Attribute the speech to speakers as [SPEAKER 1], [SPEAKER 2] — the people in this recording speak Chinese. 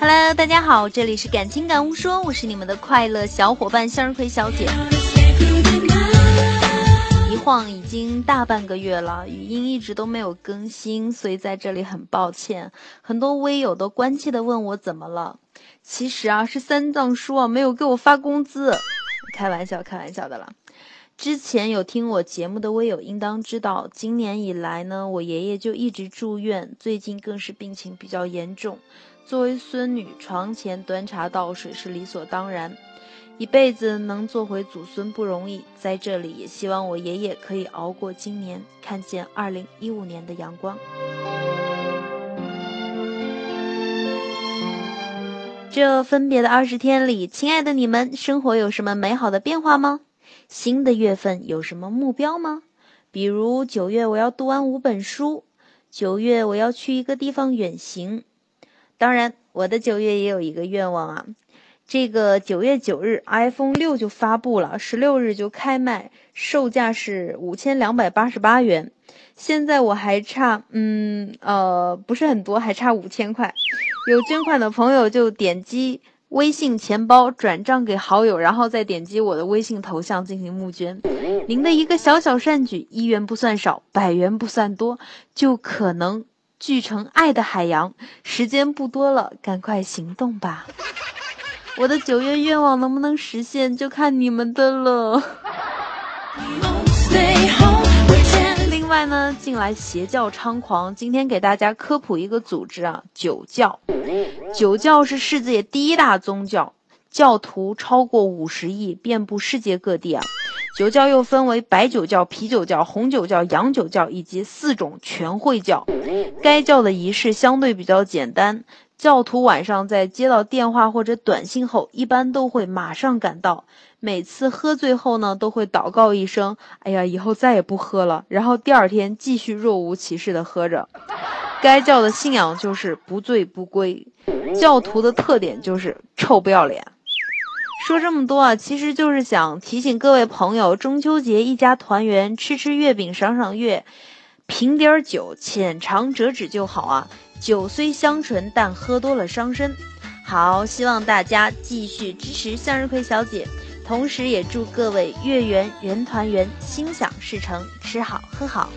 [SPEAKER 1] Hello，大家好，这里是感情感悟说，我是你们的快乐小伙伴向日葵小姐。一晃已经大半个月了，语音一直都没有更新，所以在这里很抱歉。很多微友都关切的问我怎么了，其实啊是三藏叔啊没有给我发工资，开玩笑，开玩笑的了。之前有听我节目的微友应当知道，今年以来呢，我爷爷就一直住院，最近更是病情比较严重。作为孙女，床前端茶倒水是理所当然。一辈子能做回祖孙不容易，在这里也希望我爷爷可以熬过今年，看见二零一五年的阳光。这分别的二十天里，亲爱的你们，生活有什么美好的变化吗？新的月份有什么目标吗？比如九月我要读完五本书，九月我要去一个地方远行。当然，我的九月也有一个愿望啊。这个九月九日，iPhone 六就发布了，十六日就开卖，售价是五千两百八十八元。现在我还差，嗯呃，不是很多，还差五千块。有捐款的朋友就点击微信钱包转账给好友，然后再点击我的微信头像进行募捐。您的一个小小善举，一元不算少，百元不算多，就可能。聚成爱的海洋，时间不多了，赶快行动吧！我的九月愿望能不能实现，就看你们的了。另外呢，近来邪教猖狂，今天给大家科普一个组织啊，酒教。酒教是世界第一大宗教，教徒超过五十亿，遍布世界各地啊。酒教又分为白酒教、啤酒教、红酒教、洋酒教以及四种全会教。该教的仪式相对比较简单，教徒晚上在接到电话或者短信后，一般都会马上赶到。每次喝醉后呢，都会祷告一声：“哎呀，以后再也不喝了。”然后第二天继续若无其事的喝着。该教的信仰就是不醉不归，教徒的特点就是臭不要脸。说这么多啊，其实就是想提醒各位朋友，中秋节一家团圆，吃吃月饼，赏赏月，品点酒，浅尝辄止就好啊。酒虽香醇，但喝多了伤身。好，希望大家继续支持向日葵小姐，同时也祝各位月圆人团圆，心想事成，吃好喝好。